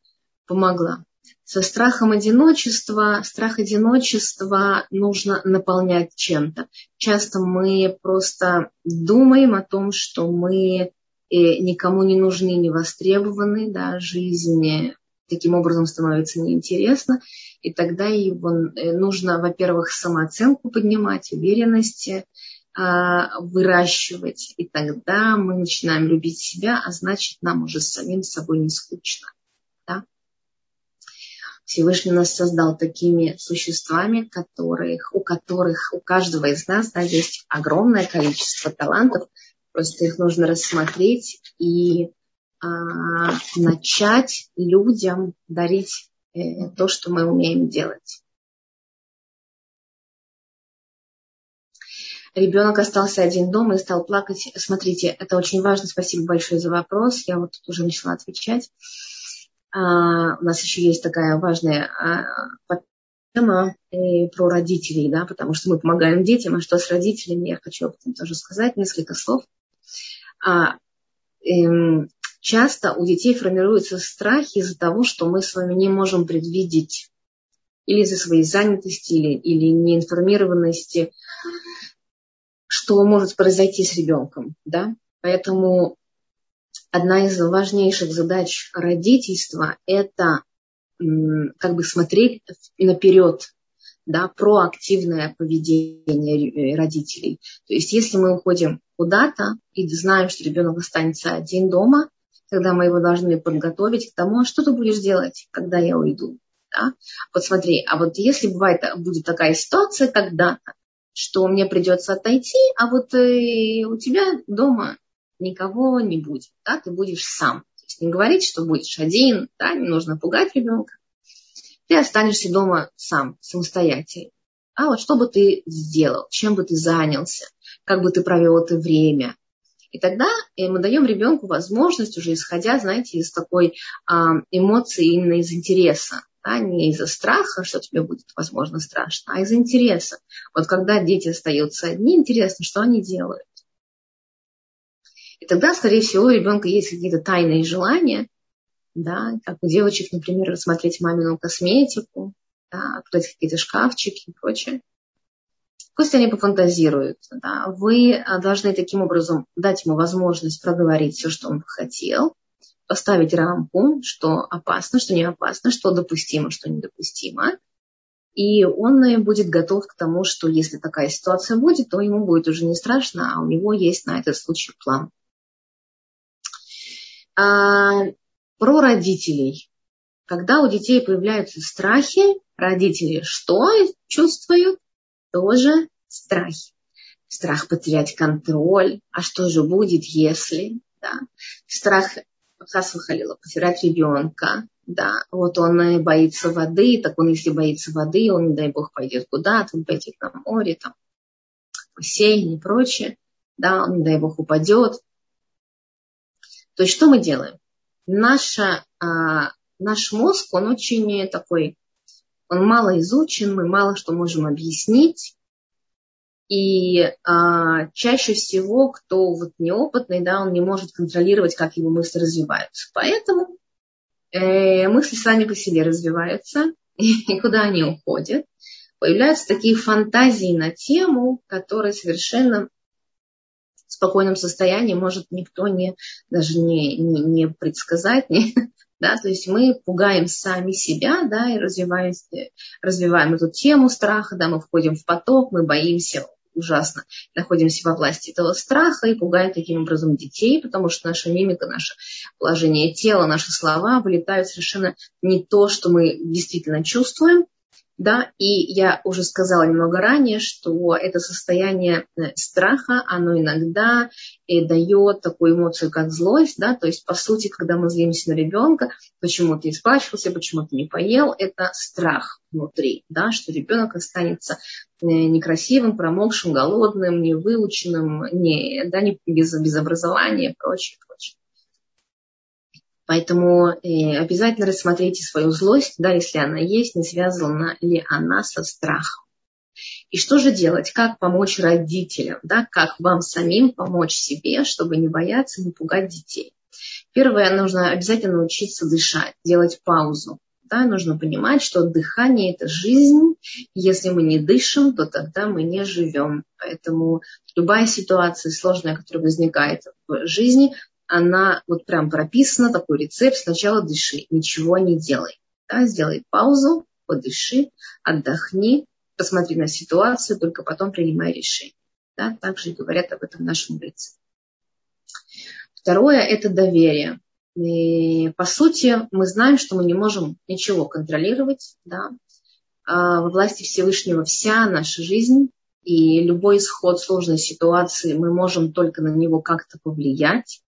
помогла. Со страхом одиночества, страх одиночества нужно наполнять чем-то. Часто мы просто думаем о том, что мы э, никому не нужны, не востребованы, да, жизнь таким образом становится неинтересна, и тогда его э, нужно, во-первых, самооценку поднимать, уверенности а, выращивать, и тогда мы начинаем любить себя, а значит, нам уже самим собой не скучно. Всевышний нас создал такими существами, которых, у которых у каждого из нас да, есть огромное количество талантов. Просто их нужно рассмотреть и а, начать людям дарить э, то, что мы умеем делать. Ребенок остался один дома и стал плакать. Смотрите, это очень важно. Спасибо большое за вопрос. Я вот тут уже начала отвечать. А, у нас еще есть такая важная а, тема э, про родителей, да, потому что мы помогаем детям, а что с родителями, я хочу об этом тоже сказать, несколько слов. А, эм, часто у детей формируются страхи из-за того, что мы с вами не можем предвидеть или из-за своей занятости, или, или неинформированности, что может произойти с ребенком. Да? Поэтому одна из важнейших задач родительства – это как бы смотреть наперед, да, проактивное поведение родителей. То есть если мы уходим куда-то и знаем, что ребенок останется один дома, тогда мы его должны подготовить к тому, что ты будешь делать, когда я уйду. Да? Вот смотри, а вот если бывает, будет такая ситуация когда-то, что мне придется отойти, а вот э, у тебя дома никого не будет, да, ты будешь сам. То есть не говорить, что будешь один, да, не нужно пугать ребенка. Ты останешься дома сам, самостоятельно. А вот что бы ты сделал, чем бы ты занялся, как бы ты провел это время. И тогда э, мы даем ребенку возможность, уже исходя, знаете, из такой а, эмоции, именно из интереса. Да, не из-за страха, что тебе будет, возможно, страшно, а из интереса. Вот когда дети остаются одни, интересно, что они делают. И тогда, скорее всего, у ребенка есть какие-то тайные желания, да, как у девочек, например, рассмотреть мамину косметику, да, открыть какие-то шкафчики и прочее. Пусть они пофантазируют. Да. Вы а, должны таким образом дать ему возможность проговорить все, что он хотел, поставить рамку, что опасно, что не опасно, что допустимо, что недопустимо. И он будет готов к тому, что если такая ситуация будет, то ему будет уже не страшно, а у него есть на этот случай план. А, про родителей. Когда у детей появляются страхи, родители что чувствуют? Тоже страхи. Страх потерять контроль. А что же будет, если? Да. Страх Хас выхалила, потерять ребенка, да, вот он боится воды, так он, если боится воды, он, не дай бог, пойдет куда-то, он пойдет на море, там, бассейн и прочее, да, он, не дай бог, упадет. То есть что мы делаем? Наша, а, наш мозг, он очень такой, он мало изучен, мы мало что можем объяснить, и а, чаще всего, кто вот неопытный, да, он не может контролировать, как его мысли развиваются. Поэтому э, мысли сами по себе развиваются, и куда они уходят. Появляются такие фантазии на тему, которые совершенно в спокойном состоянии может никто не, даже не, не, не предсказать, не, да, то есть мы пугаем сами себя, да, и развиваем, развиваем эту тему страха, да, мы входим в поток, мы боимся ужасно. Находимся во власти этого страха и пугаем таким образом детей, потому что наша мимика, наше положение тела, наши слова вылетают совершенно не то, что мы действительно чувствуем. Да, и я уже сказала немного ранее, что это состояние э, страха, оно иногда и дает такую эмоцию, как злость, да, то есть, по сути, когда мы злимся на ребенка, почему ты испачкался, почему ты не поел, это страх внутри, да, что ребенок останется э, некрасивым, промокшим, голодным, невыученным, не, да, не, без, без образования и прочее, прочее. Поэтому э, обязательно рассмотрите свою злость, да, если она есть, не связана ли она со страхом. И что же делать? Как помочь родителям? Да? Как вам самим помочь себе, чтобы не бояться, не пугать детей? Первое, нужно обязательно научиться дышать, делать паузу. Да? Нужно понимать, что дыхание – это жизнь. Если мы не дышим, то тогда мы не живем. Поэтому любая ситуация сложная, которая возникает в жизни, она вот прям прописана, такой рецепт. Сначала дыши, ничего не делай. Да, сделай паузу, подыши, отдохни, посмотри на ситуацию, только потом принимай решение. Да, также говорят об этом нашем мудрецы. Второе – это доверие. И, по сути, мы знаем, что мы не можем ничего контролировать. Да? А во власти Всевышнего вся наша жизнь, и любой исход сложной ситуации мы можем только на него как-то повлиять.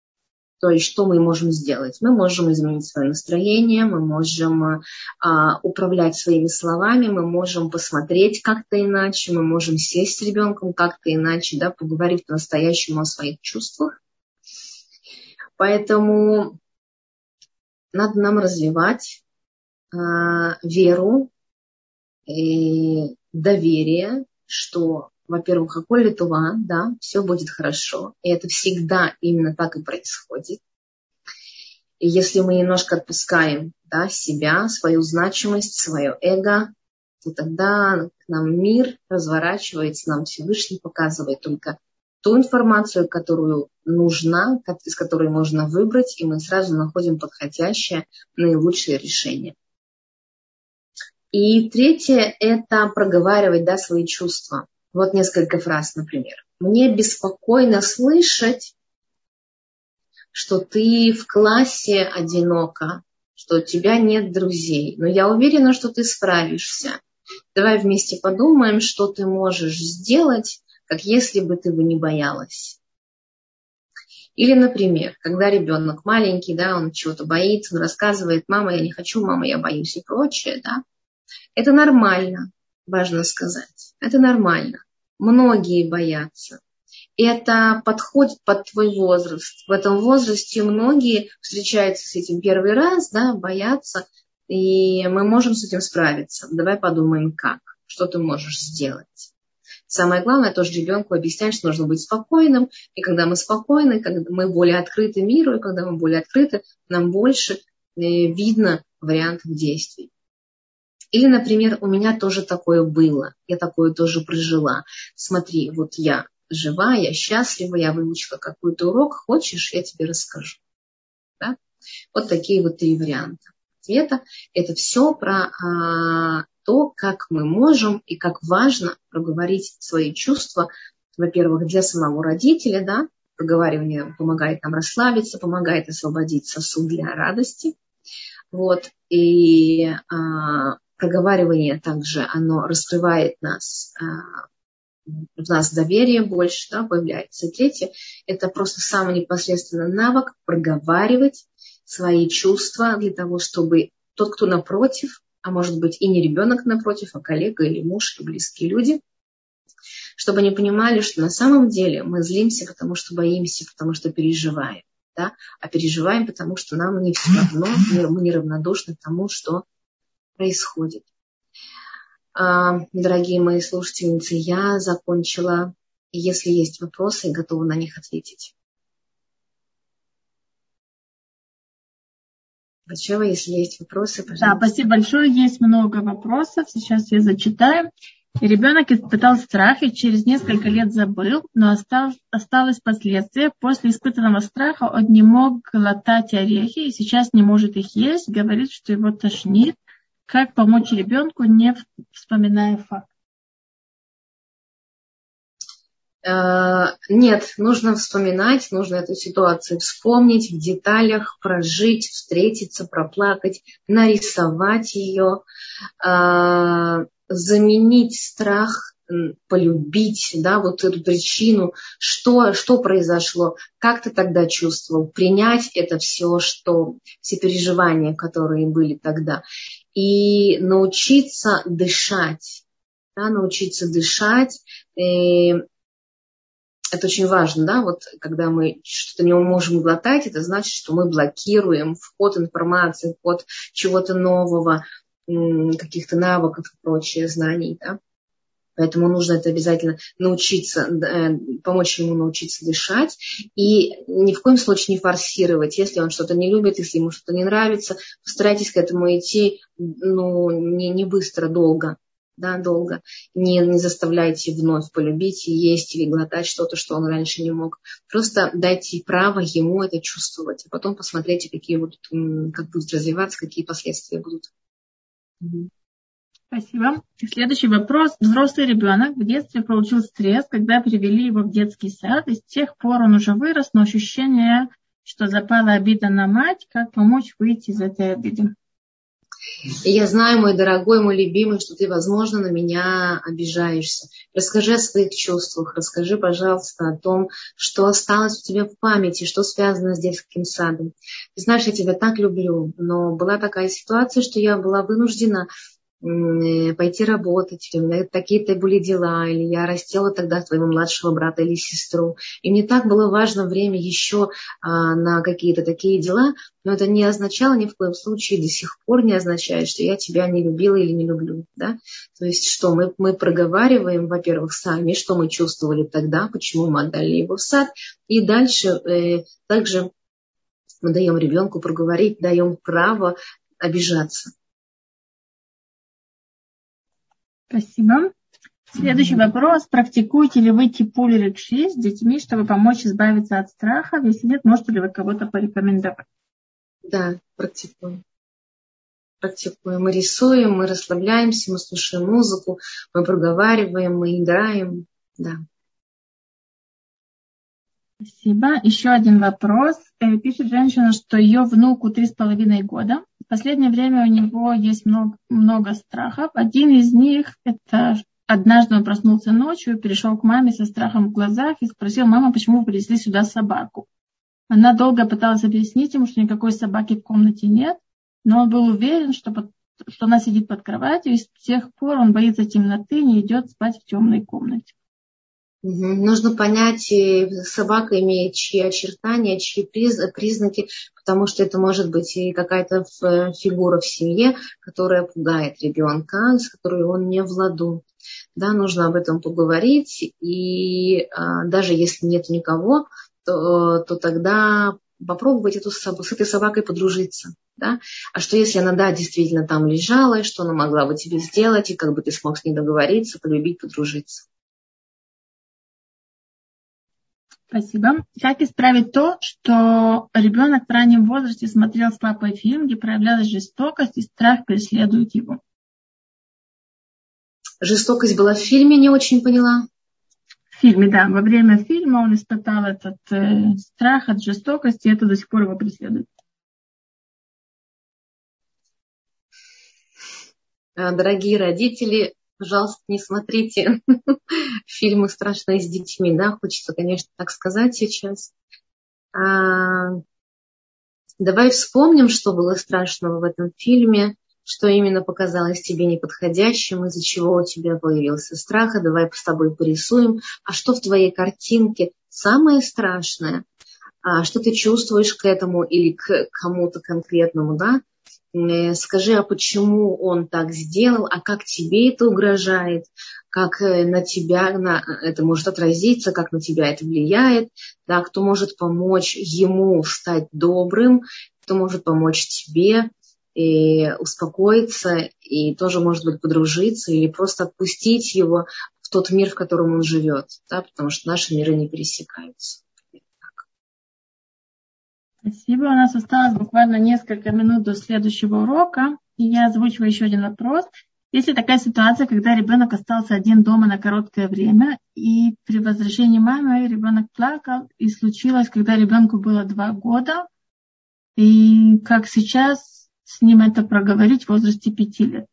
То есть что мы можем сделать? Мы можем изменить свое настроение, мы можем а, управлять своими словами, мы можем посмотреть как-то иначе, мы можем сесть с ребенком как-то иначе, да, поговорить по-настоящему о своих чувствах. Поэтому надо нам развивать а, веру и доверие, что во-первых, Аколь Литува, да, все будет хорошо. И это всегда именно так и происходит. И если мы немножко отпускаем да, себя, свою значимость, свое эго, то тогда нам мир разворачивается, нам Всевышний показывает только ту информацию, которую нужна, из которой можно выбрать, и мы сразу находим подходящее, наилучшее решение. И третье – это проговаривать да, свои чувства. Вот несколько фраз, например. Мне беспокойно слышать, что ты в классе одинока, что у тебя нет друзей, но я уверена, что ты справишься. Давай вместе подумаем, что ты можешь сделать, как если бы ты бы не боялась. Или, например, когда ребенок маленький, да, он чего-то боится, он рассказывает, мама, я не хочу, мама, я боюсь и прочее, да. Это нормально важно сказать. Это нормально. Многие боятся. Это подходит под твой возраст. В этом возрасте многие встречаются с этим первый раз, да, боятся, и мы можем с этим справиться. Давай подумаем, как, что ты можешь сделать. Самое главное, тоже ребенку объяснять, что нужно быть спокойным. И когда мы спокойны, когда мы более открыты миру, и когда мы более открыты, нам больше э, видно вариантов действий. Или, например, у меня тоже такое было, я такое тоже прожила. Смотри, вот я жива, я счастлива, я выучила какой-то урок, хочешь, я тебе расскажу. Да? Вот такие вот три варианта ответа. Это все про а, то, как мы можем и как важно проговорить свои чувства, во-первых, для самого родителя, да, проговаривание помогает нам расслабиться, помогает освободить сосуд для радости. Вот. И а, проговаривание также, оно раскрывает нас, а, в нас доверие больше да, появляется. И третье, это просто самый непосредственный навык проговаривать свои чувства для того, чтобы тот, кто напротив, а может быть и не ребенок напротив, а коллега или муж, или близкие люди, чтобы они понимали, что на самом деле мы злимся, потому что боимся, потому что переживаем. Да? А переживаем, потому что нам не все равно, мы неравнодушны к тому, что происходит. А, дорогие мои слушательницы, я закончила. Если есть вопросы, готова на них ответить. Большого, если есть вопросы, пожалуйста. Да, спасибо большое. Есть много вопросов. Сейчас я зачитаю. ребенок испытал страх и через несколько лет забыл, но осталось, осталось последствия. После испытанного страха он не мог глотать орехи и сейчас не может их есть. Говорит, что его тошнит. Как помочь ребенку, не вспоминая факт? Э, нет, нужно вспоминать, нужно эту ситуацию вспомнить в деталях, прожить, встретиться, проплакать, нарисовать ее, э, заменить страх, полюбить, да, вот эту причину, что, что произошло, как ты тогда чувствовал, принять это все, что, все переживания, которые были тогда, и научиться дышать, да, научиться дышать, и это очень важно, да, вот когда мы что-то не можем глотать, это значит, что мы блокируем вход информации, вход чего-то нового, каких-то навыков и прочее, знаний, да. Поэтому нужно это обязательно научиться, э, помочь ему научиться дышать и ни в коем случае не форсировать. Если он что-то не любит, если ему что-то не нравится, постарайтесь к этому идти ну, не, не быстро, долго да, долго. Не, не заставляйте вновь полюбить и есть или глотать что-то, что он раньше не мог. Просто дайте право ему это чувствовать, а потом посмотрите, какие будут, как будет развиваться, какие последствия будут. Спасибо. Следующий вопрос. Взрослый ребенок в детстве получил стресс, когда привели его в детский сад, и с тех пор он уже вырос, но ощущение, что запала обида на мать, как помочь выйти из этой обиды? Я знаю, мой дорогой, мой любимый, что ты, возможно, на меня обижаешься. Расскажи о своих чувствах, расскажи, пожалуйста, о том, что осталось у тебя в памяти, что связано с детским садом. Ты знаешь, я тебя так люблю, но была такая ситуация, что я была вынуждена пойти работать, или у меня такие-то были дела, или я растела тогда твоего младшего брата или сестру. И мне так было важно время еще а, на какие-то такие дела, но это не означало ни в коем случае, до сих пор не означает, что я тебя не любила или не люблю. Да? То есть что мы, мы проговариваем, во-первых, сами, что мы чувствовали тогда, почему мы отдали его в сад, и дальше э, также мы даем ребенку проговорить, даем право обижаться. Спасибо. Следующий вопрос. Практикуете ли вы типуль рекши с детьми, чтобы помочь избавиться от страха? Если нет, можете ли вы кого-то порекомендовать? Да, практикуем. Практикуем. Мы рисуем, мы расслабляемся, мы слушаем музыку, мы проговариваем, мы играем. Да. Спасибо. Еще один вопрос. Э, пишет женщина, что ее внуку три с половиной года. В последнее время у него есть много, много страхов. Один из них – это однажды он проснулся ночью, перешел к маме со страхом в глазах и спросил, мама, почему вы принесли сюда собаку? Она долго пыталась объяснить ему, что никакой собаки в комнате нет, но он был уверен, что, под, что она сидит под кроватью, и с тех пор он боится темноты, не идет спать в темной комнате. Нужно понять, собака имеет чьи очертания, чьи признаки, потому что это может быть и какая-то фигура в семье, которая пугает ребенка, с которой он не в ладу. Да, нужно об этом поговорить, и а, даже если нет никого, то, то тогда попробовать эту, с этой собакой подружиться. Да? А что если она, да, действительно там лежала, и что она могла бы тебе сделать, и как бы ты смог с ней договориться, полюбить, подружиться. Спасибо. Как исправить то, что ребенок в раннем возрасте смотрел с папой фильм, где проявлялась жестокость и страх преследует его? Жестокость была в фильме, не очень поняла. В фильме, да. Во время фильма он испытал этот э, страх от жестокости, и это до сих пор его преследует. Дорогие родители, пожалуйста, не смотрите фильмы страшные с детьми, да, хочется, конечно, так сказать сейчас. А, Давай вспомним, что было страшного в этом фильме, что именно показалось тебе неподходящим, из-за чего у тебя появился страх, а давай с тобой порисуем, а что в твоей картинке самое страшное, а что ты чувствуешь к этому или к кому-то конкретному, да, скажи, а почему он так сделал, а как тебе это угрожает, как э, на тебя на, это может отразиться, как на тебя это влияет, да, кто может помочь ему стать добрым, кто может помочь тебе, и успокоиться, и тоже, может быть, подружиться, или просто отпустить его в тот мир, в котором он живет, да, потому что наши миры не пересекаются. Спасибо. У нас осталось буквально несколько минут до следующего урока. И я озвучиваю еще один вопрос. Если такая ситуация, когда ребенок остался один дома на короткое время, и при возвращении мамы ребенок плакал, и случилось, когда ребенку было два года, и как сейчас с ним это проговорить в возрасте пяти лет.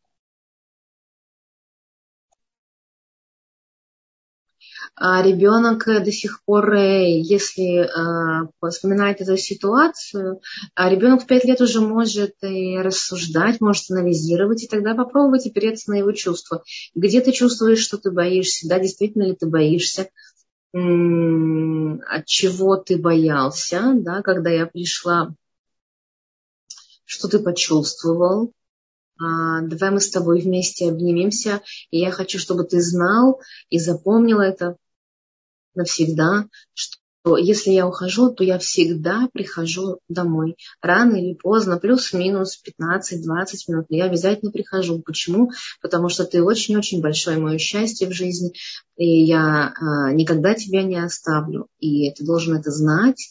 А ребенок до сих пор, э, если э, вспоминает эту ситуацию, а ребенок в пять лет уже может рассуждать, может анализировать, и тогда попробовать опереться на его чувства. Где ты чувствуешь, что ты боишься, да, действительно ли ты боишься, от чего ты боялся, да, когда я пришла что ты почувствовал. А, давай мы с тобой вместе обнимемся. И я хочу, чтобы ты знал и запомнил это навсегда, что если я ухожу, то я всегда прихожу домой. Рано или поздно, плюс-минус 15-20 минут, я обязательно прихожу. Почему? Потому что ты очень-очень большое мое счастье в жизни, и я а, никогда тебя не оставлю. И ты должен это знать.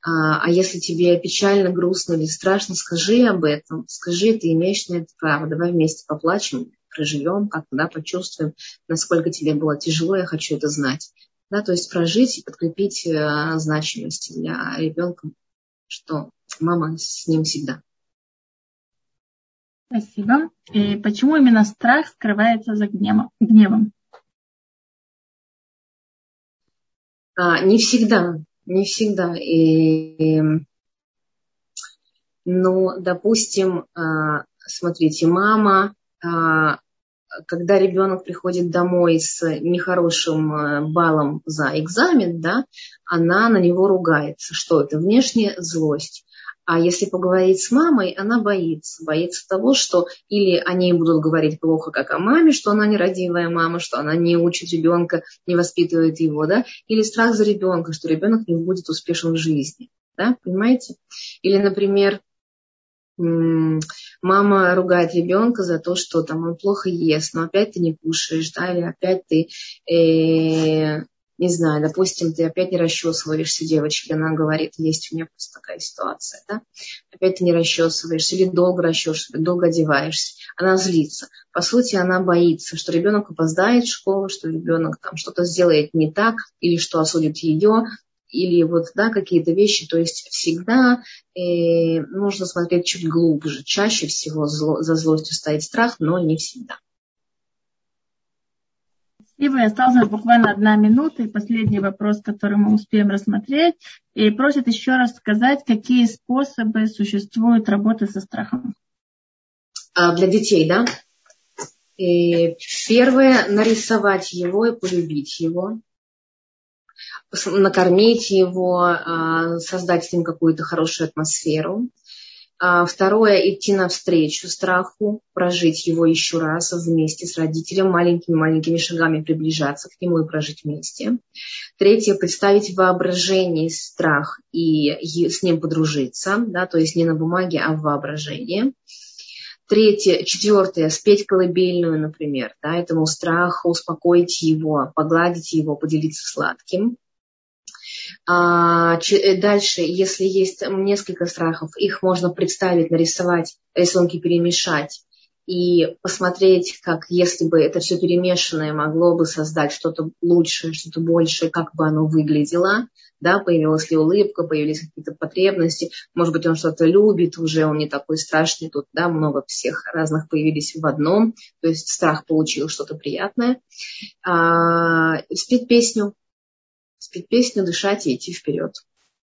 А, а если тебе печально, грустно или страшно, скажи об этом, скажи, ты имеешь на это право, давай вместе поплачем, проживем, как да, почувствуем, насколько тебе было тяжело, я хочу это знать. Да, то есть прожить и подкрепить э, значимость для ребенка, что мама с ним всегда. Спасибо. И почему именно страх скрывается за гневом? гневом? А, не всегда не всегда. И, ну, допустим, а, смотрите, мама, а, когда ребенок приходит домой с нехорошим а, баллом за экзамен, да, она на него ругается. Что это? Внешняя злость. А если поговорить с мамой, она боится. Боится того, что или они будут говорить плохо, как о маме, что она нерадивая мама, что она не учит ребенка, не воспитывает его, да, или страх за ребенка, что ребенок не будет успешен в жизни. Да, понимаете? Или, например, мама ругает ребенка за то, что там он плохо ест, но опять ты не кушаешь, да, или опять ты э, не знаю, допустим, ты опять не расчесываешься, девочки, она говорит, есть у меня просто такая ситуация, да, опять ты не расчесываешься или долго расчесываешься, долго одеваешься, она злится. По сути, она боится, что ребенок опоздает в школу, что ребенок там что-то сделает не так, или что осудит ее, или вот, да, какие-то вещи, то есть всегда э, нужно смотреть чуть глубже. Чаще всего зло, за злостью стоит страх, но не всегда. Спасибо. Осталась буквально одна минута и последний вопрос, который мы успеем рассмотреть. И просит еще раз сказать, какие способы существуют работы со страхом. А, для детей, да? И первое, нарисовать его и полюбить его. Накормить его, а, создать с ним какую-то хорошую атмосферу. А второе, идти навстречу страху, прожить его еще раз вместе с родителем, маленькими-маленькими шагами приближаться к нему и прожить вместе. Третье, представить воображение страх и с ним подружиться, да, то есть не на бумаге, а в воображении. Третье, четвертое, спеть колыбельную, например, да, этому страху, успокоить его, погладить его, поделиться сладким. А, э, дальше, если есть несколько страхов, их можно представить, нарисовать, рисунки перемешать и посмотреть, как если бы это все перемешанное могло бы создать что-то лучшее, что-то большее, как бы оно выглядело, да, появилась ли улыбка, появились какие-то потребности, может быть, он что-то любит уже, он не такой страшный, тут, да, много всех разных появились в одном, то есть страх получил что-то приятное. А, спеть песню, спеть песню, дышать и идти вперед.